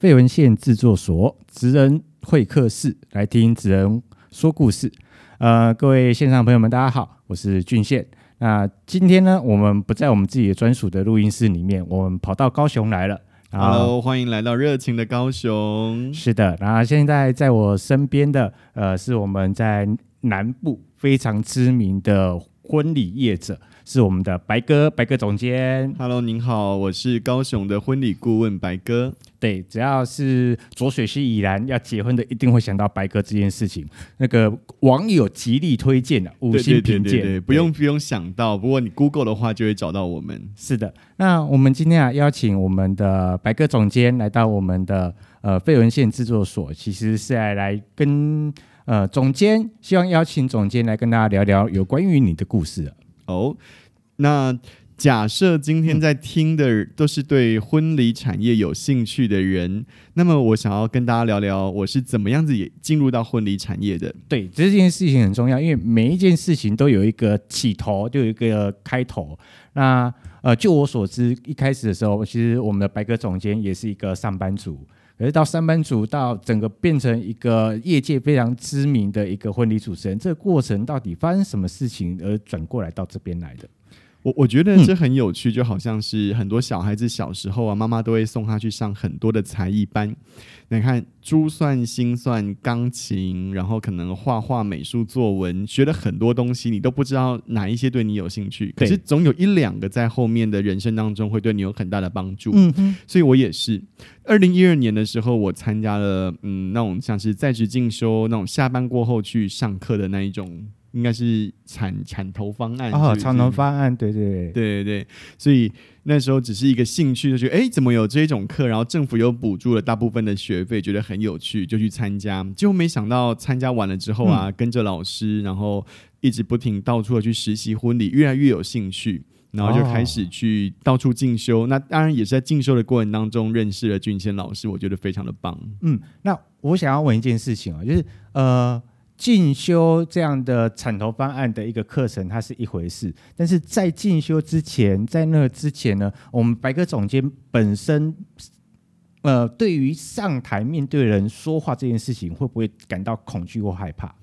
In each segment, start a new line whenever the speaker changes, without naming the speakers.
废文献制作所职人会客室，来听职人说故事。呃，各位线上朋友们，大家好，我是俊宪。那今天呢，我们不在我们自己的专属的录音室里面，我们跑到高雄来了。
Hello，欢迎来到热情的高雄。
是的，然后现在在我身边的，呃，是我们在南部非常知名的婚礼业者。是我们的白哥，白哥总监。
Hello，您好，我是高雄的婚礼顾问白哥。
对，只要是浊水溪以南要结婚的，一定会想到白哥这件事情。那个网友极力推荐的五星评鉴，对对对对对，
不用不用想到。不过你 Google 的话就会找到我们。
是的，那我们今天啊邀请我们的白哥总监来到我们的呃废文献制作所，其实是来来跟呃总监，希望邀请总监来跟大家聊聊有关于你的故事。
哦，oh, 那假设今天在听的都是对婚礼产业有兴趣的人，嗯、那么我想要跟大家聊聊我是怎么样子也进入到婚礼产业的。
对，这件事情很重要，因为每一件事情都有一个起头，就有一个开头。那呃，就我所知，一开始的时候，其实我们的白鸽总监也是一个上班族。可是到上班族到整个变成一个业界非常知名的一个婚礼主持人，这个过程到底发生什么事情而转过来到这边来的？
我我觉得这很有趣，就好像是很多小孩子小时候啊，妈妈都会送他去上很多的才艺班。你看珠算、心算、钢琴，然后可能画画、美术、作文，学了很多东西，你都不知道哪一些对你有兴趣。可是总有一两个在后面的人生当中会对你有很大的帮助。嗯嗯，所以我也是。二零一二年的时候，我参加了嗯那种像是在职进修那种下班过后去上课的那一种。应该是产产投方案
哦，产投方案，对对
对对对，所以那时候只是一个兴趣，就觉得哎，怎么有这种课？然后政府又补助了大部分的学费，觉得很有趣，就去参加。结果没想到参加完了之后啊，嗯、跟着老师，然后一直不停到处的去实习婚礼，越来越有兴趣，然后就开始去到处进修。哦、那当然也是在进修的过程当中认识了俊谦老师，我觉得非常的棒。
嗯，那我想要问一件事情啊，就是呃。进修这样的产头方案的一个课程，它是一回事。但是在进修之前，在那之前呢，我们白鸽总监本身，呃，对于上台面对人说话这件事情，会不会感到恐惧或害怕？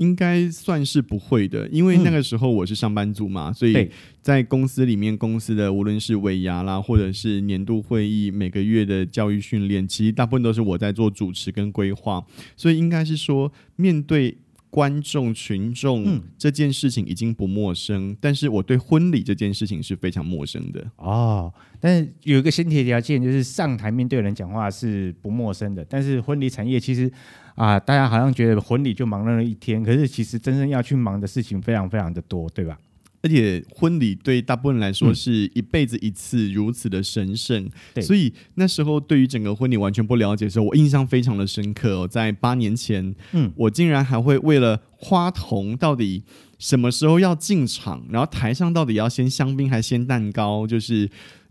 应该算是不会的，因为那个时候我是上班族嘛，嗯、所以在公司里面，公司的无论是尾牙啦，或者是年度会议，每个月的教育训练，其实大部分都是我在做主持跟规划，所以应该是说面对。观众群众、嗯、这件事情已经不陌生，但是我对婚礼这件事情是非常陌生的
哦。但是有一个先提条件，就是上台面对人讲话是不陌生的。但是婚礼产业其实啊，大家好像觉得婚礼就忙了一天，可是其实真正要去忙的事情非常非常的多，对吧？
而且婚礼对大部分人来说是一辈子一次，如此的神圣，嗯、所以那时候对于整个婚礼完全不了解的时候，我印象非常的深刻哦。在八年前，嗯，我竟然还会为了花童到底什么时候要进场，然后台上到底要先香槟还是先蛋糕，就是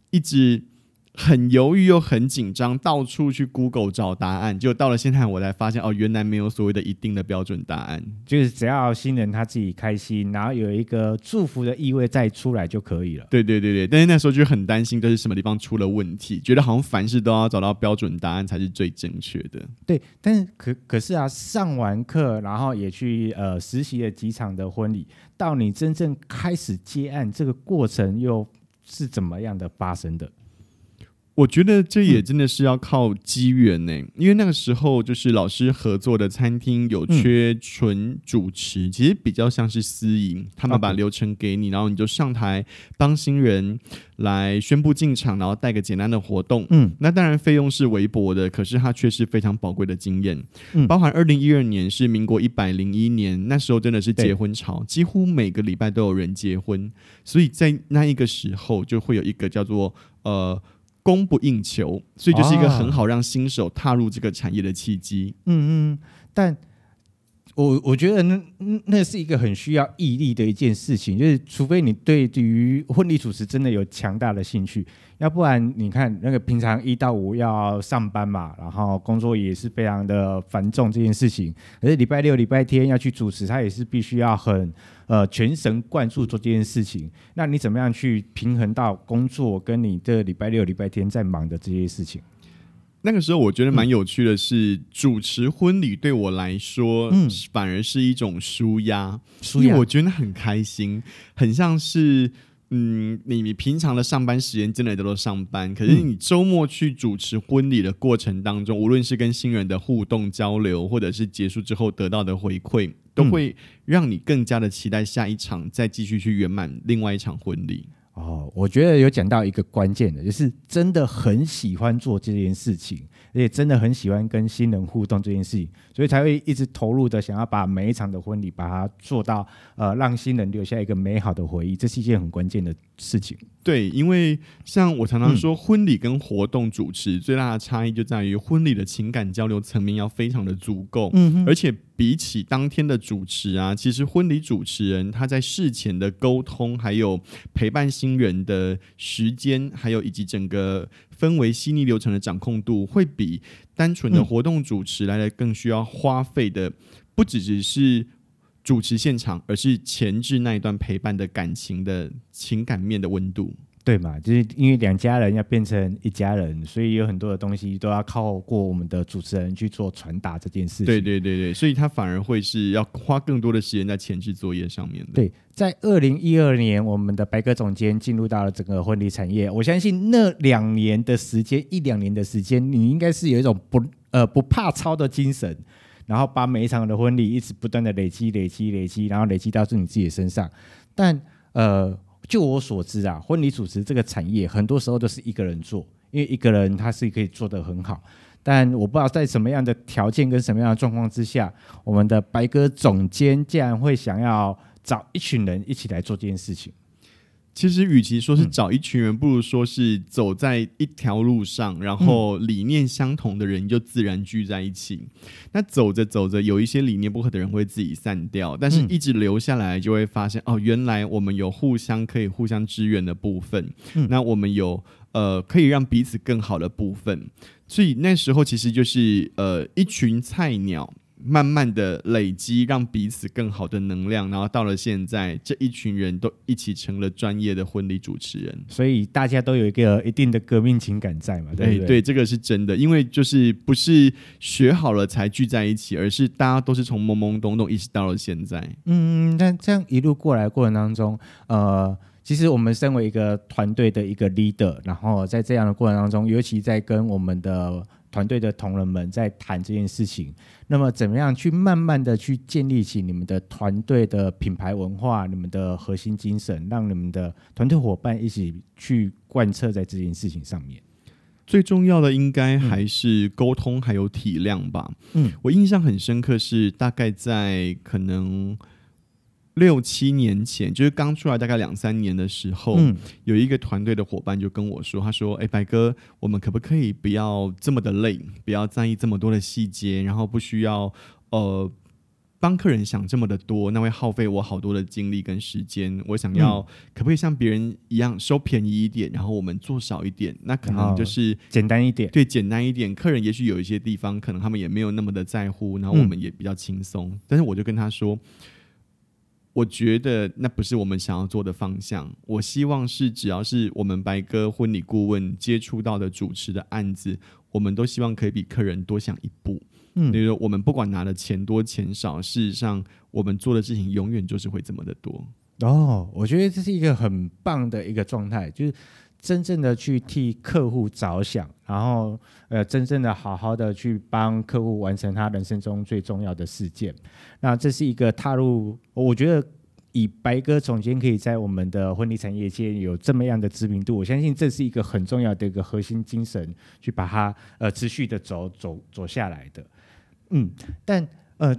一直。很犹豫又很紧张，到处去 Google 找答案，就到了现在我才发现哦，原来没有所谓的一定的标准答案，
就是只要新人他自己开心，然后有一个祝福的意味再出来就可以了。
对对对对，但是那时候就很担心，这是什么地方出了问题，觉得好像凡事都要找到标准答案才是最正确的。
对，但是可可是啊，上完课，然后也去呃实习了几场的婚礼，到你真正开始接案这个过程又是怎么样的发生的？
我觉得这也真的是要靠机缘呢，因为那个时候就是老师合作的餐厅有缺纯主持，其实比较像是私营，他们把流程给你，然后你就上台帮新人来宣布进场，然后带个简单的活动。嗯，那当然费用是微薄的，可是它却是非常宝贵的经验。嗯，包含二零一二年是民国一百零一年，那时候真的是结婚潮，几乎每个礼拜都有人结婚，所以在那一个时候就会有一个叫做呃。供不应求，所以就是一个很好让新手踏入这个产业的契机。
嗯嗯，但我我觉得那那是一个很需要毅力的一件事情，就是除非你对于婚礼主持真的有强大的兴趣。要不然你看那个平常一到五要上班嘛，然后工作也是非常的繁重这件事情。可是礼拜六、礼拜天要去主持，他也是必须要很呃全神贯注做这件事情。那你怎么样去平衡到工作跟你的礼拜六、礼拜天在忙的这些事情？
那个时候我觉得蛮有趣的是，嗯、主持婚礼对我来说，嗯，反而是一种舒压，舒压，因为我觉得很开心，很像是。嗯，你你平常的上班时间真的都在上班，可是你周末去主持婚礼的过程当中，嗯、无论是跟新人的互动交流，或者是结束之后得到的回馈，都会让你更加的期待下一场再继续去圆满另外一场婚礼。
哦，我觉得有讲到一个关键的，就是真的很喜欢做这件事情。而且真的很喜欢跟新人互动这件事情，所以才会一直投入的想要把每一场的婚礼把它做到，呃，让新人留下一个美好的回忆，这是一件很关键的事情。
对，因为像我常常说，婚礼跟活动主持最大的差异就在于，婚礼的情感交流层面要非常的足够，嗯哼，而且比起当天的主持啊，其实婚礼主持人他在事前的沟通，还有陪伴新人的时间，还有以及整个。氛围细腻流程的掌控度，会比单纯的活动主持来的更需要花费的，不只只是主持现场，而是前置那一段陪伴的感情的情感面的温度。
对嘛？就是因为两家人要变成一家人，所以有很多的东西都要靠过我们的主持人去做传达这件事情。
对对对对，所以他反而会是要花更多的时间在前置作业上面的。
对，在二零一二年，我们的白鸽总监进入到了整个婚礼产业。我相信那两年的时间，一两年的时间，你应该是有一种不呃不怕操的精神，然后把每一场的婚礼一直不断的累积、累积、累积，然后累积到是你自己的身上。但呃。就我所知啊，婚礼主持这个产业很多时候都是一个人做，因为一个人他是可以做得很好。但我不知道在什么样的条件跟什么样的状况之下，我们的白鸽总监竟然会想要找一群人一起来做这件事情。
其实，与其说是找一群人，不如说是走在一条路上，然后理念相同的人就自然聚在一起。那走着走着，有一些理念不合的人会自己散掉，但是一直留下来，就会发现哦，原来我们有互相可以互相支援的部分。那我们有呃可以让彼此更好的部分。所以那时候其实就是呃一群菜鸟。慢慢的累积，让彼此更好的能量，然后到了现在，这一群人都一起成了专业的婚礼主持人，
所以大家都有一个一定的革命情感在嘛，对不对？
欸、对，这个是真的，因为就是不是学好了才聚在一起，而是大家都是从懵懵懂懂一直到了现在。
嗯，但这样一路过来过程当中，呃，其实我们身为一个团队的一个 leader，然后在这样的过程当中，尤其在跟我们的团队的同仁们在谈这件事情，那么怎么样去慢慢的去建立起你们的团队的品牌文化、你们的核心精神，让你们的团队伙伴一起去贯彻在这件事情上面？
最重要的应该还是沟通还有体谅吧。嗯，我印象很深刻是大概在可能。六七年前，就是刚出来大概两三年的时候，嗯、有一个团队的伙伴就跟我说：“他说，哎，白哥，我们可不可以不要这么的累，不要在意这么多的细节，然后不需要呃帮客人想这么的多，那会耗费我好多的精力跟时间。我想要、嗯、可不可以像别人一样收便宜一点，然后我们做少一点？那可能就是
简单一点，
对，简单一点。客人也许有一些地方可能他们也没有那么的在乎，然后我们也比较轻松。嗯、但是我就跟他说。”我觉得那不是我们想要做的方向。我希望是，只要是我们白哥婚礼顾问接触到的主持的案子，我们都希望可以比客人多想一步。嗯，比如说我们不管拿的钱多钱少，事实上我们做的事情永远就是会这么的多。
哦，我觉得这是一个很棒的一个状态，就是真正的去替客户着想，然后呃，真正的好好的去帮客户完成他人生中最重要的事件。那这是一个踏入，我觉得以白鸽总监可以在我们的婚礼产业界有这么样的知名度，我相信这是一个很重要的一个核心精神，去把它呃持续的走走走下来的。嗯，但呃，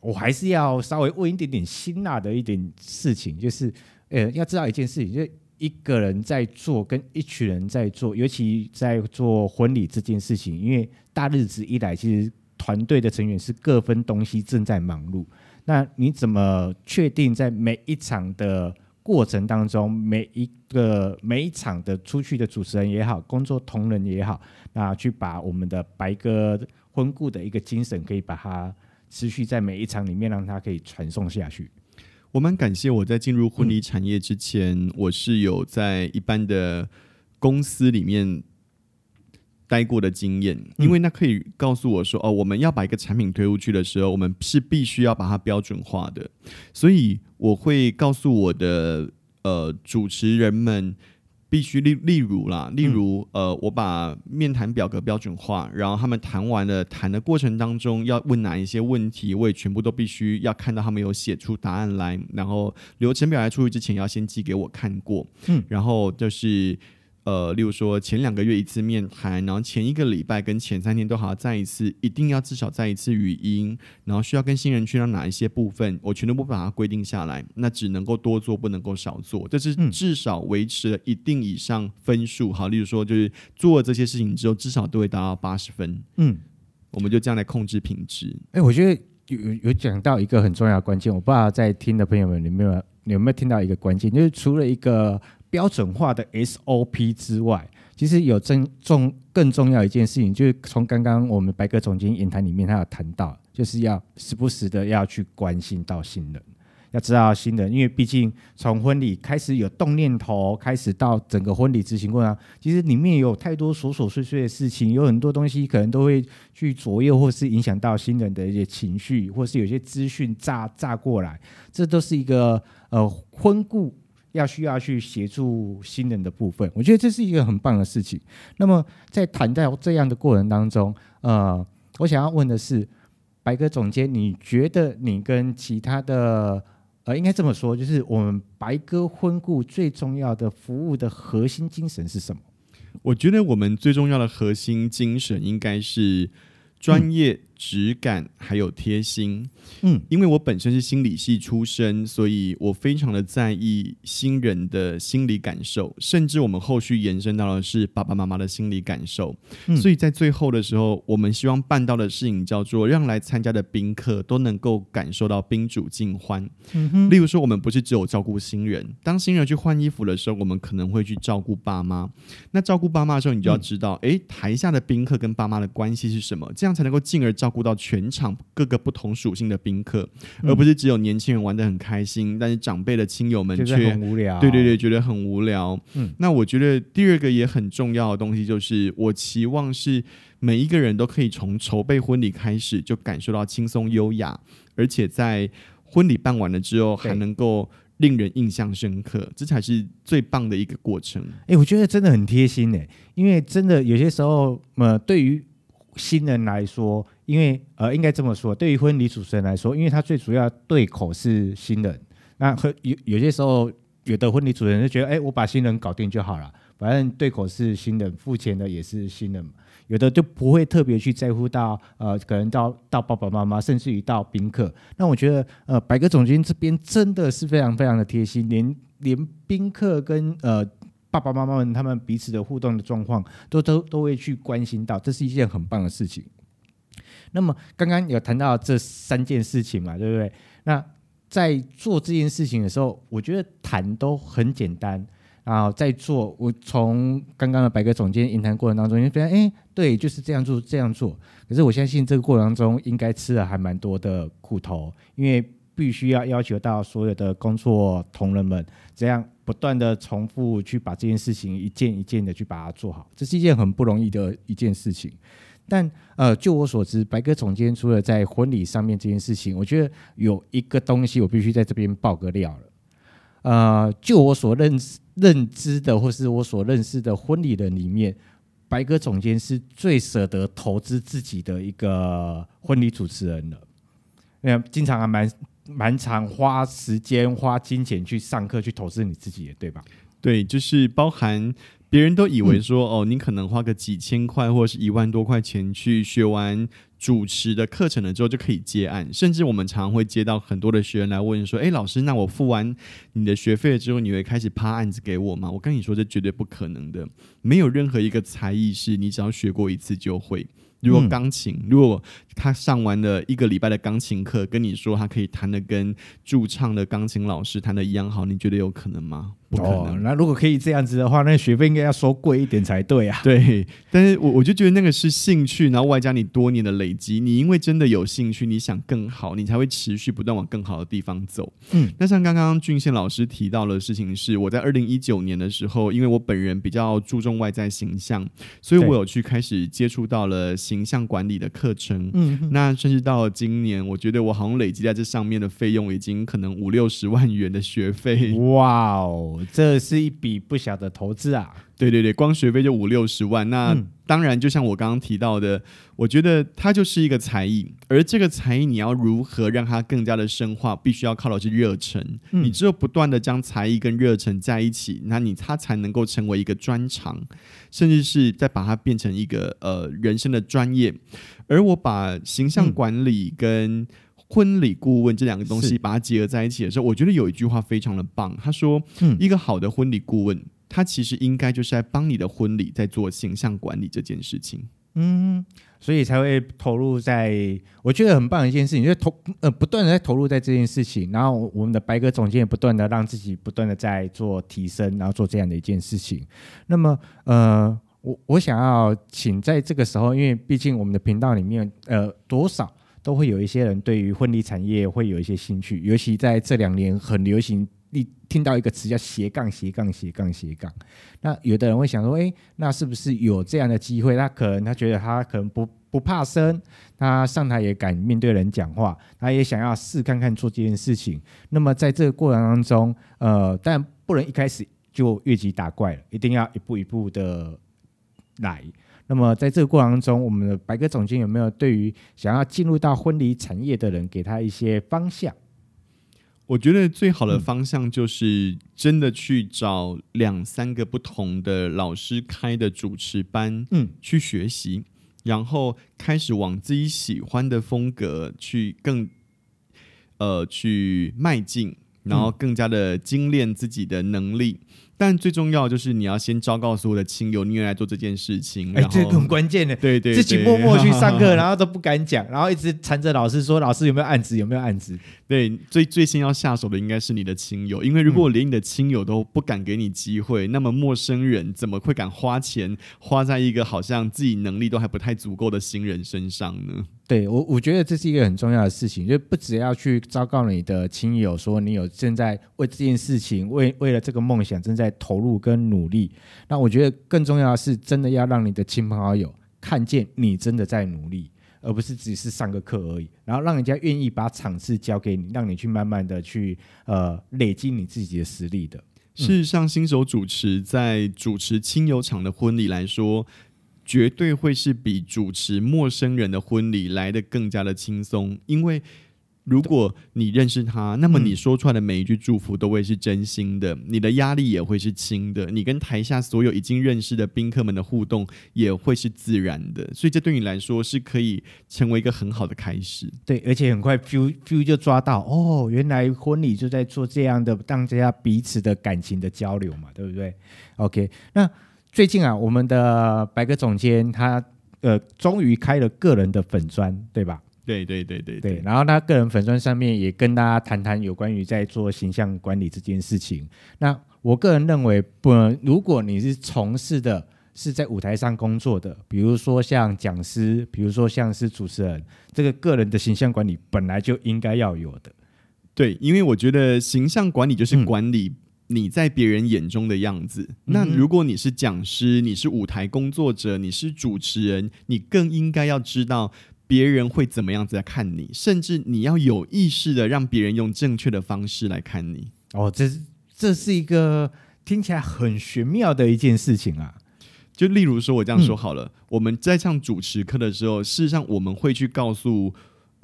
我还是要稍微问一点点辛辣的一点事情，就是呃，要知道一件事情，就是。一个人在做，跟一群人在做，尤其在做婚礼这件事情，因为大日子一来，其实团队的成员是各分东西，正在忙碌。那你怎么确定在每一场的过程当中，每一个每一场的出去的主持人也好，工作同仁也好，那去把我们的白鸽婚故的一个精神，可以把它持续在每一场里面，让它可以传送下去。
我蛮感谢我在进入婚礼产业之前，嗯、我是有在一般的公司里面待过的经验，因为那可以告诉我说，哦，我们要把一个产品推出去的时候，我们是必须要把它标准化的。所以我会告诉我的呃主持人们。必须例例如啦，例如呃，我把面谈表格标准化，然后他们谈完了，谈的过程当中要问哪一些问题，我也全部都必须要看到他们有写出答案来，然后流程表来出去之前要先寄给我看过，嗯，然后就是。呃，例如说前两个月一次面谈，然后前一个礼拜跟前三天都好要再一次，一定要至少再一次语音，然后需要跟新人去到哪一些部分，我全都不把它规定下来，那只能够多做，不能够少做，这是至少维持了一定以上分数。好，例如说就是做了这些事情之后，至少都会达到八十分。嗯，我们就这样来控制品质。
哎、欸，我觉得有有讲到一个很重要的关键，我不知道在听的朋友们，你有没有你有没有听到一个关键，就是除了一个。标准化的 SOP 之外，其实有真重更重要一件事情，就是从刚刚我们白鸽总监言谈里面，他有谈到，就是要时不时的要去关心到新人，要知道新人，因为毕竟从婚礼开始有动念头，开始到整个婚礼执行过程，其实里面有太多琐琐碎碎的事情，有很多东西可能都会去左右或是影响到新人的一些情绪，或是有些资讯炸炸过来，这都是一个呃婚故。要需要去协助新人的部分，我觉得这是一个很棒的事情。那么在谈到这样的过程当中，呃，我想要问的是，白鸽总监，你觉得你跟其他的，呃，应该这么说，就是我们白鸽婚顾最重要的服务的核心精神是什么？
我觉得我们最重要的核心精神应该是专业。质感还有贴心，嗯，因为我本身是心理系出身，所以我非常的在意新人的心理感受，甚至我们后续延伸到的是爸爸妈妈的心理感受。嗯，所以在最后的时候，我们希望办到的事情叫做让来参加的宾客都能够感受到宾主尽欢。嗯，例如说，我们不是只有照顾新人，当新人去换衣服的时候，我们可能会去照顾爸妈。那照顾爸妈的时候，你就要知道，哎、嗯，台下的宾客跟爸妈的关系是什么，这样才能够进而照顾。到全场各个不同属性的宾客，嗯，而不是只有年轻人玩得很开心，但是长辈的亲友们却
很无聊。
对对对，觉得很无聊。嗯，那我觉得第二个也很重要的东西就是，我期望是每一个人都可以从筹备婚礼开始就感受到轻松优雅，而且在婚礼办完了之后还能够令人印象深刻，这才是最棒的一个过程。
哎，我觉得真的很贴心哎，因为真的有些时候，呃，对于新人来说，因为呃，应该这么说，对于婚礼主持人来说，因为他最主要对口是新人，那和有有些时候，有的婚礼主持人就觉得，哎，我把新人搞定就好了，反正对口是新人，付钱的也是新人，有的就不会特别去在乎到呃，可能到到爸爸妈妈，甚至于到宾客。那我觉得，呃，百鸽总监这边真的是非常非常的贴心，连连宾客跟呃。爸爸妈妈们他们彼此的互动的状况，都都都会去关心到，这是一件很棒的事情。那么刚刚有谈到这三件事情嘛，对不对？那在做这件事情的时候，我觉得谈都很简单。然后在做，我从刚刚的白鸽总监言谈过程当中，就发现，哎，对，就是这样做，这样做。可是我相信这个过程当中，应该吃了还蛮多的苦头，因为。必须要要求到所有的工作同仁们，这样不断的重复去把这件事情一件一件的去把它做好，这是一件很不容易的一件事情。但呃，就我所知，白鸽总监除了在婚礼上面这件事情，我觉得有一个东西我必须在这边爆个料了。呃，就我所认认知的，或是我所认识的婚礼人里面，白鸽总监是最舍得投资自己的一个婚礼主持人了。那经常还蛮。蛮常花时间、花金钱去上课、去投资你自己的，对吧？
对，就是包含别人都以为说，嗯、哦，你可能花个几千块或者是一万多块钱去学完主持的课程了之后就可以接案，甚至我们常常会接到很多的学员来问说，哎，老师，那我付完你的学费了之后，你会开始趴案子给我吗？我跟你说，这绝对不可能的，没有任何一个才艺是你只要学过一次就会。如果钢琴，如果他上完了一个礼拜的钢琴课，跟你说他可以弹的跟驻唱的钢琴老师弹的一样好，你觉得有可能吗？不可能。
哦、那如果可以这样子的话，那学费应该要收贵一点才对啊。
对，但是我我就觉得那个是兴趣，然后外加你多年的累积，你因为真的有兴趣，你想更好，你才会持续不断往更好的地方走。嗯，那像刚刚俊宪老师提到的事情是，我在二零一九年的时候，因为我本人比较注重外在形象，所以我有去开始接触到了形象管理的课程。嗯，那甚至到了今年，我觉得我好像累积在这上面的费用已经可能五六十万元的学费。
哇哦，这是一笔不小的投资啊！
对对对，光学费就五六十万。那、嗯、当然，就像我刚刚提到的，我觉得它就是一个才艺，而这个才艺你要如何让它更加的深化，必须要靠的是热忱。嗯、你只有不断的将才艺跟热忱在一起，那你它才能够成为一个专长，甚至是再把它变成一个呃人生的专业。而我把形象管理跟婚礼顾问这两个东西把它结合在一起的时候，我觉得有一句话非常的棒，他说：“嗯、一个好的婚礼顾问。”他其实应该就是在帮你的婚礼在做形象管理这件事情，
嗯，所以才会投入在我觉得很棒的一件事情，就是投呃不断的在投入在这件事情，然后我们的白鸽总监也不断的让自己不断的在做提升，然后做这样的一件事情。那么呃，我我想要请在这个时候，因为毕竟我们的频道里面呃多少都会有一些人对于婚礼产业会有一些兴趣，尤其在这两年很流行。你听到一个词叫斜杠斜杠斜杠斜杠，那有的人会想说，诶，那是不是有这样的机会？他可能他觉得他可能不不怕生，他上台也敢面对人讲话，他也想要试看看做这件事情。那么在这个过程当中，呃，但不能一开始就越级打怪了，一定要一步一步的来。那么在这个过程当中，我们的白鸽总监有没有对于想要进入到婚礼产业的人，给他一些方向？
我觉得最好的方向就是真的去找两三个不同的老师开的主持班，嗯，去学习，然后开始往自己喜欢的风格去更，呃，去迈进，然后更加的精炼自己的能力。但最重要就是你要先昭告所有的亲友，你愿意来做这件事情。哎，
这个很关键的，
对，对对，
自己默默去上课，然后都不敢讲，然后一直缠着老师说：“老师有没有案子？有没有案子？”
对，最最先要下手的应该是你的亲友，因为如果连你的亲友都不敢给你机会，嗯、那么陌生人怎么会敢花钱花在一个好像自己能力都还不太足够的新人身上呢？
对我，我觉得这是一个很重要的事情，就不只要去昭告你的亲友说你有正在为这件事情，为为了这个梦想正在投入跟努力。那我觉得更重要的是，真的要让你的亲朋好友看见你真的在努力，而不是只是上个课而已。然后让人家愿意把场次交给你，让你去慢慢的去呃累积你自己的实力的。
事实上，新手主持在主持亲友场的婚礼来说。绝对会是比主持陌生人的婚礼来的更加的轻松，因为如果你认识他，那么你说出来的每一句祝福都会是真心的，你的压力也会是轻的，你跟台下所有已经认识的宾客们的互动也会是自然的，所以这对你来说是可以成为一个很好的开始。
对，而且很快 feel feel 就抓到哦，原来婚礼就在做这样的，让大家彼此的感情的交流嘛，对不对？OK，那。最近啊，我们的白鸽总监他呃，终于开了个人的粉砖，对吧？
对对对对对。
对，然后他个人粉砖上面也跟大家谈谈有关于在做形象管理这件事情。那我个人认为，不，如果你是从事的是在舞台上工作的，比如说像讲师，比如说像是主持人，这个个人的形象管理本来就应该要有的。
对，因为我觉得形象管理就是管理、嗯。你在别人眼中的样子。那如果你是讲师，你是舞台工作者，你是主持人，你更应该要知道别人会怎么样子来看你，甚至你要有意识的让别人用正确的方式来看你。
哦，这这是一个听起来很玄妙的一件事情啊。
就例如说，我这样说好了，嗯、我们在上主持课的时候，事实上我们会去告诉。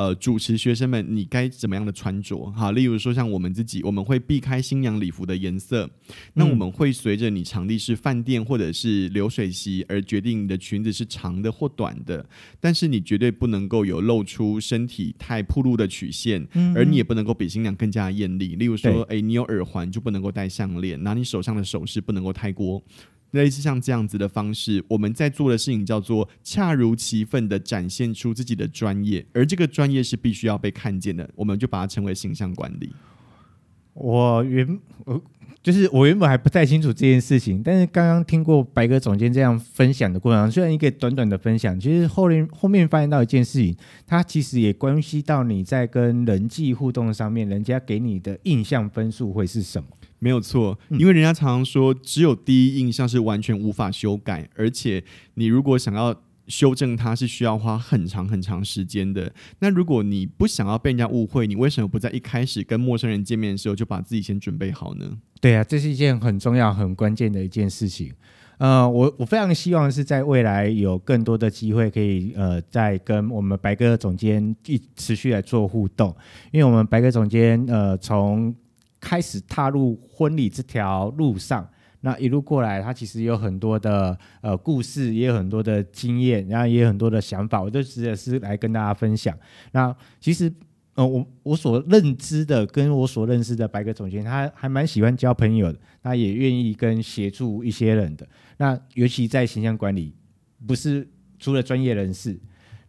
呃，主持学生们，你该怎么样的穿着？哈，例如说像我们自己，我们会避开新娘礼服的颜色。嗯、那我们会随着你场地是饭店或者是流水席而决定你的裙子是长的或短的。但是你绝对不能够有露出身体太暴露的曲线，嗯、而你也不能够比新娘更加艳丽。例如说，哎对，你有耳环就不能够戴项链，拿你手上的首饰不能够太过。类似像这样子的方式，我们在做的事情叫做恰如其分的展现出自己的专业，而这个专业是必须要被看见的，我们就把它称为形象管理。
我原我就是我原本还不太清楚这件事情，但是刚刚听过白鸽总监这样分享的过程，虽然一个短短的分享，其实后面后面发现到一件事情，它其实也关系到你在跟人际互动上面，人家给你的印象分数会是什么？
没有错，因为人家常常说，只有第一印象是完全无法修改，而且你如果想要。修正它是需要花很长很长时间的。那如果你不想要被人家误会，你为什么不在一开始跟陌生人见面的时候就把自己先准备好呢？
对啊，这是一件很重要、很关键的一件事情。呃，我我非常希望是在未来有更多的机会可以呃，再跟我们白鸽总监一持续来做互动，因为我们白鸽总监呃，从开始踏入婚礼这条路上。那一路过来，他其实有很多的呃故事，也有很多的经验，然后也有很多的想法，我就直接是来跟大家分享。那其实，呃，我我所认知的，跟我所认识的白鸽总监，他还蛮喜欢交朋友的，他也愿意跟协助一些人的。那尤其在形象管理，不是除了专业人士。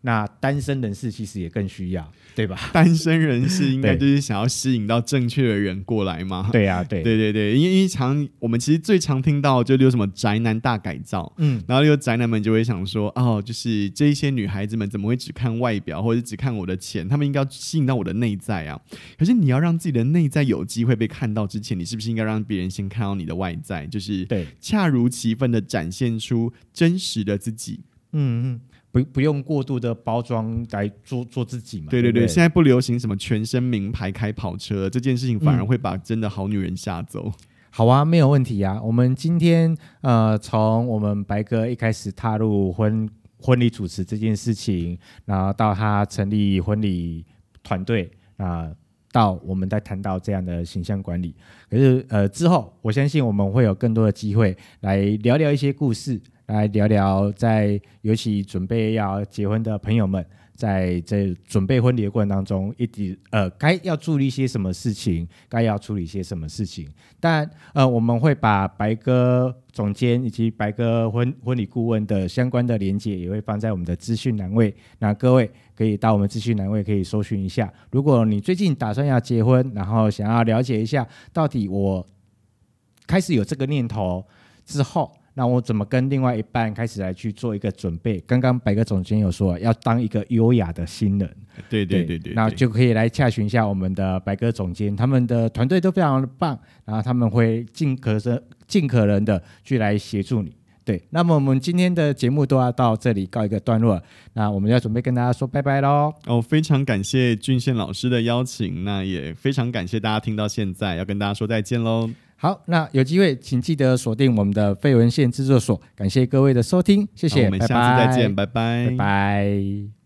那单身人士其实也更需要，对吧？
单身人士应该就是想要吸引到正确的人过来嘛。
对呀、啊，对
对对对，因为因为常我们其实最常听到就有什么宅男大改造，嗯，然后有宅男们就会想说，哦，就是这一些女孩子们怎么会只看外表，或者只看我的钱？他们应该要吸引到我的内在啊。可是你要让自己的内在有机会被看到之前，你是不是应该让别人先看到你的外在？就是对，恰如其分的展现出真实的自己。
嗯嗯。不不用过度的包装来做做自己嘛？
对对对，对对现在不流行什么全身名牌开跑车这件事情，反而会把真的好女人吓走。嗯。
好啊，没有问题啊。我们今天呃，从我们白哥一开始踏入婚婚礼主持这件事情，然后到他成立婚礼团队啊，到我们在谈到这样的形象管理，可是呃之后，我相信我们会有更多的机会来聊聊一些故事。来聊聊，在尤其准备要结婚的朋友们，在这准备婚礼的过程当中，一直呃该要注意一些什么事情，该要处理一些什么事情。但呃，我们会把白鸽总监以及白鸽婚婚礼顾问的相关的连接，也会放在我们的资讯栏位。那各位可以到我们资讯栏位可以搜寻一下。如果你最近打算要结婚，然后想要了解一下，到底我开始有这个念头之后。那我怎么跟另外一半开始来去做一个准备？刚刚白鸽总监有说要当一个优雅的新人，
对对对对，
那就可以来洽询一下我们的白鸽总监，他们的团队都非常的棒，然后他们会尽可能尽可能的去来协助你。对，那么我们今天的节目都要到这里告一个段落，那我们要准备跟大家说拜拜喽。
哦，非常感谢俊宪老师的邀请，那也非常感谢大家听到现在，要跟大家说再见喽。
好，那有机会请记得锁定我们的废文献制作所，感谢各位的收听，谢谢，
我们下次再见，拜拜，
拜拜。拜拜。